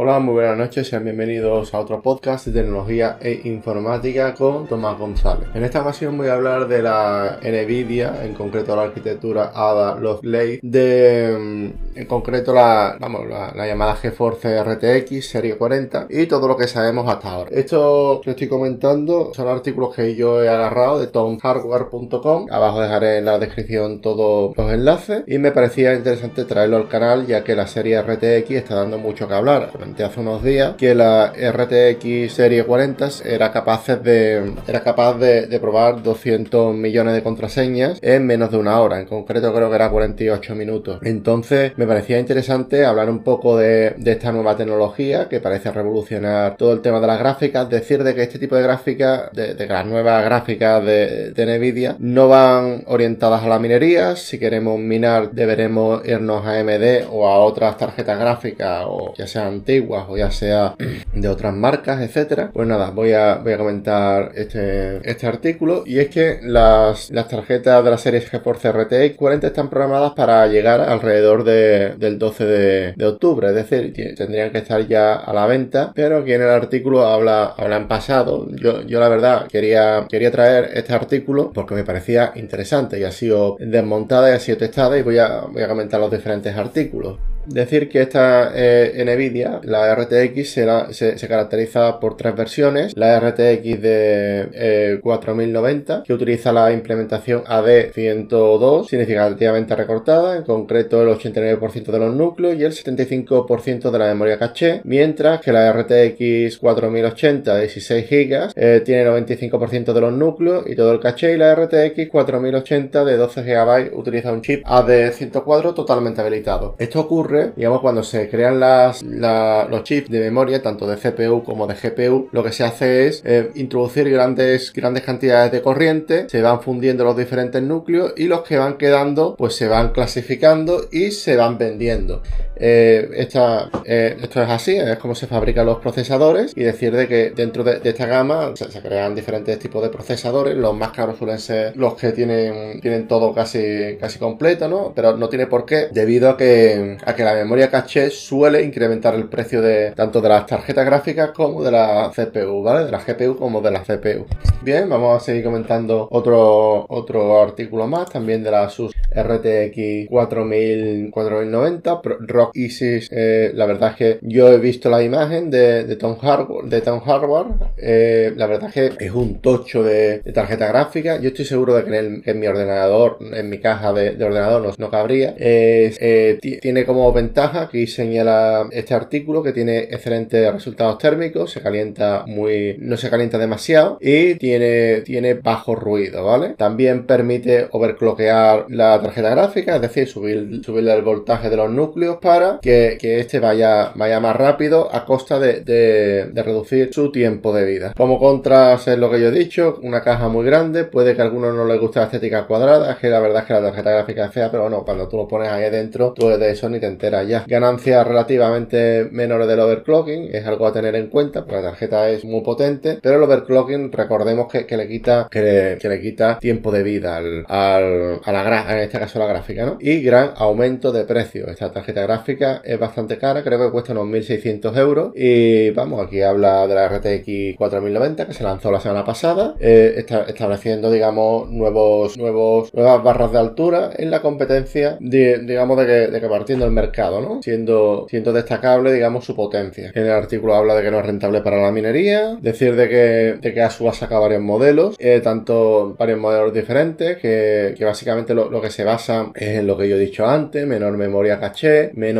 Hola, muy buenas noches, sean bienvenidos a otro podcast de tecnología e informática con Tomás González. En esta ocasión voy a hablar de la NVIDIA, en concreto la arquitectura ADA Lovelace, de mm, en concreto la, vamos, la, llamada GeForce RTX serie 40 y todo lo que sabemos hasta ahora. Esto que estoy comentando son artículos que yo he agarrado de tomhardware.com. Abajo dejaré en la descripción todos los enlaces y me parecía interesante traerlo al canal ya que la serie RTX está dando mucho que hablar comenté hace unos días que la RTX serie 40 era capaz de, era capaz de, probar 200 millones de contraseñas en menos de una hora. En concreto creo que era 48 minutos. Entonces me parecía interesante hablar un poco de, esta nueva tecnología que parece revolucionar todo el tema de las gráficas. Decir de que este tipo de gráficas, de, de las nuevas gráficas de, Nvidia, no van orientadas a la minería. Si queremos minar deberemos irnos a AMD o a otras tarjetas gráficas o ya sean antiguas o ya sea de otras marcas, etcétera. Pues nada, voy a, voy a comentar este, este artículo y es que las, las tarjetas de la serie GeForce RTX 40 están programadas para llegar alrededor de, del 12 de, octubre, es decir, tendrían que estar ya a la venta, pero aquí en el artículo habla, habla en pasado. Yo, yo la verdad quería, quería traer este artículo porque me parecía interesante y ha sido desmontada y ha sido testada y voy a, voy a comentar los diferentes artículos decir que esta eh, Nvidia, la RTX, se, caracteriza por tres versiones. La RTX de 4090, eh, que utiliza la implementación AD102, significativamente recortada, en concreto el 89% de los núcleos y el 75% de la memoria caché, mientras que la RTX 4080 de 16 GB eh, tiene 95% de los núcleos y todo el caché, y la RTX 4080 de 12 GB utiliza un chip AD104 totalmente habilitado. Esto ocurre digamos, cuando se crean los chips de memoria, tanto de CPU como de GPU, lo que se hace es eh, introducir grandes, grandes cantidades de corriente, se van fundiendo los diferentes núcleos y los que van quedando, pues se van clasificando y se van vendiendo. Eh, eh, esto es así, es como se fabrican los procesadores y decir de que dentro de, esta gama se, crean diferentes tipos de procesadores, los más caros suelen ser los que tienen, tienen todo casi, casi completo, ¿no? Pero no tiene por qué, debido a que, a que la memoria caché suele incrementar el precio de tanto de las tarjetas gráficas como de la CPU, ¿vale? De la GPU como de la CPU. Bien, vamos a seguir comentando otro, otro artículo más, también de la SUS RTX 4000, 4090, Isis. Eh, la verdad es que yo he visto la imagen de, de Tom Hardware, de Tom Hardware. Eh, la verdad es que es un tocho de, tarjeta gráfica. Yo estoy seguro de que en, mi ordenador, en mi caja de, ordenador no, no cabría. Eh, tiene como ventaja que señala este artículo que tiene excelentes resultados térmicos, se calienta muy, no se calienta demasiado y tiene, tiene bajo ruido, ¿vale? También permite overclockear la tarjeta gráfica, es decir, subir, subirle el voltaje de los núcleos para que, este vaya, vaya más rápido a costa de, reducir su tiempo de vida. Como contras es lo que yo he dicho, una caja muy grande, puede que a algunos no les guste la estética cuadrada, es que la verdad es que la tarjeta gráfica es fea, pero bueno, cuando tú lo pones ahí dentro, tú de eso ni te enteras ya. Ganancias relativamente menores del overclocking, es algo a tener en cuenta, porque la tarjeta es muy potente, pero el overclocking recordemos que, le quita que le, quita tiempo de vida al, a la en este caso la gráfica, ¿no? Y gran aumento de precio. Esta tarjeta gráfica es bastante cara, creo que cuesta unos 1600 euros. Y vamos, aquí habla de la RTX 4090 que se lanzó la semana pasada, eh, está estableciendo, digamos, nuevos, nuevos, nuevas barras de altura en la competencia, digamos, de que, de que partiendo el mercado Siendo, siendo destacable, digamos, su potencia. En el artículo habla de que no es rentable para la minería, decir de que, de que ASUS ha sacado varios modelos, eh, tanto varios modelos diferentes, que, básicamente lo, que se basa es en lo que yo he dicho antes, menor memoria caché, menor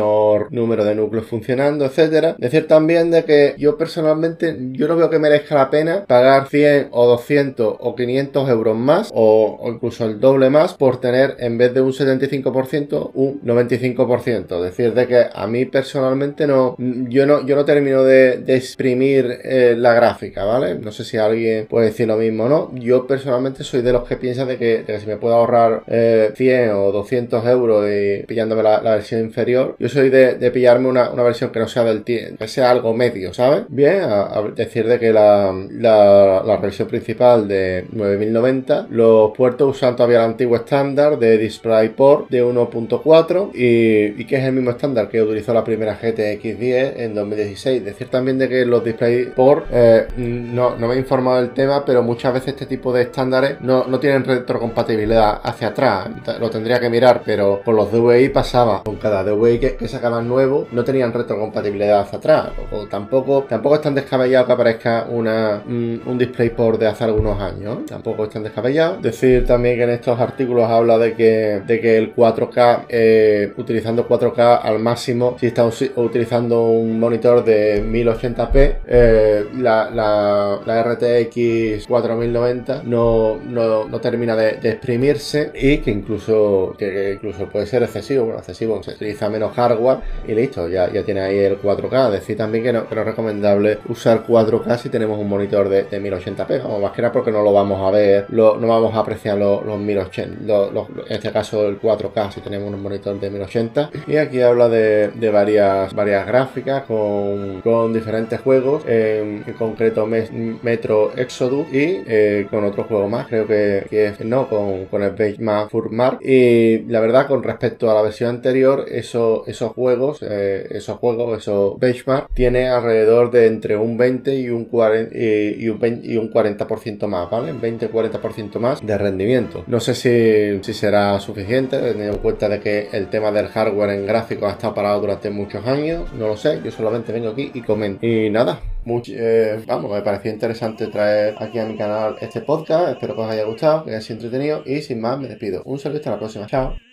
número de núcleos funcionando, etcétera. Decir también de que yo personalmente, yo no veo que merezca la pena pagar 100 o 200 o 500 euros más, o, incluso el doble más, por tener en vez de un 75%, un 95%. Es decir, de que a mí personalmente no, yo no, yo no termino de, exprimir eh, la gráfica, ¿vale? No sé si alguien puede decir lo mismo o no. Yo personalmente soy de los que piensan de que, si me puedo ahorrar 100 eh, o 200 euros y pillándome la, versión inferior, yo soy de, pillarme una, versión que no sea del que sea algo medio, ¿sabes? Bien, a, decir de que la, la, revisión principal de 9090, los puertos usan todavía el antiguo estándar de DisplayPort de 1.4 y, y, que es el mismo estándar que utilizó la primera GTX 10 en 2016. Decir también de que los DisplayPort, eh, no, no me he informado del tema, pero muchas veces este tipo de estándares no, no tienen retrocompatibilidad hacia atrás. Lo tendría que mirar, pero con los DVI pasaba. Con cada DVI que, que sacaban nuevo no tenían retrocompatibilidad hacia atrás. O, tampoco, tampoco es tan descabellado que aparezca una, un, DisplayPort de hace algunos años. Tampoco es tan descabellado. Decir también que en estos artículos habla de que, de que el 4K, eh, utilizando 4K al máximo, si está utilizando un monitor de 1080p, eh, la, la, la, RTX 4090 no, no, no termina de, exprimirse y que incluso, que, incluso puede ser excesivo. Bueno, excesivo, se utiliza menos hardware y listo, ya, ya tiene ahí el 4K. Decir también que no, que no es recomendable usar 4K si tenemos un monitor de, 1080p, como más que nada porque no lo vamos a ver, no vamos a apreciar los, 1080, en este caso el 4K si tenemos un monitor de 1080. Y aquí habla de, varias, varias gráficas con, con diferentes juegos, en, concreto Metro Exodus y eh, con otro juego más, creo que, es no, con, con el Benchmark Furmark. Y la verdad, con respecto a la versión anterior, eso, esos juegos, eh, esos juegos, esos Benchmark, tiene alrededor de entre un 20 y un 40, y, un, y un 40% más, ¿vale? 20-40% más de rendimiento. No sé si, si será suficiente, teniendo en cuenta de que el tema del hardware en gráficos ha estado parado durante muchos años, no lo sé, yo solamente vengo aquí y comento. Y nada, eh, vamos, me pareció interesante traer aquí a mi canal este podcast. Espero que os haya gustado, que haya sido entretenido. Y sin más, me despido. Un saludo hasta la próxima. Chao.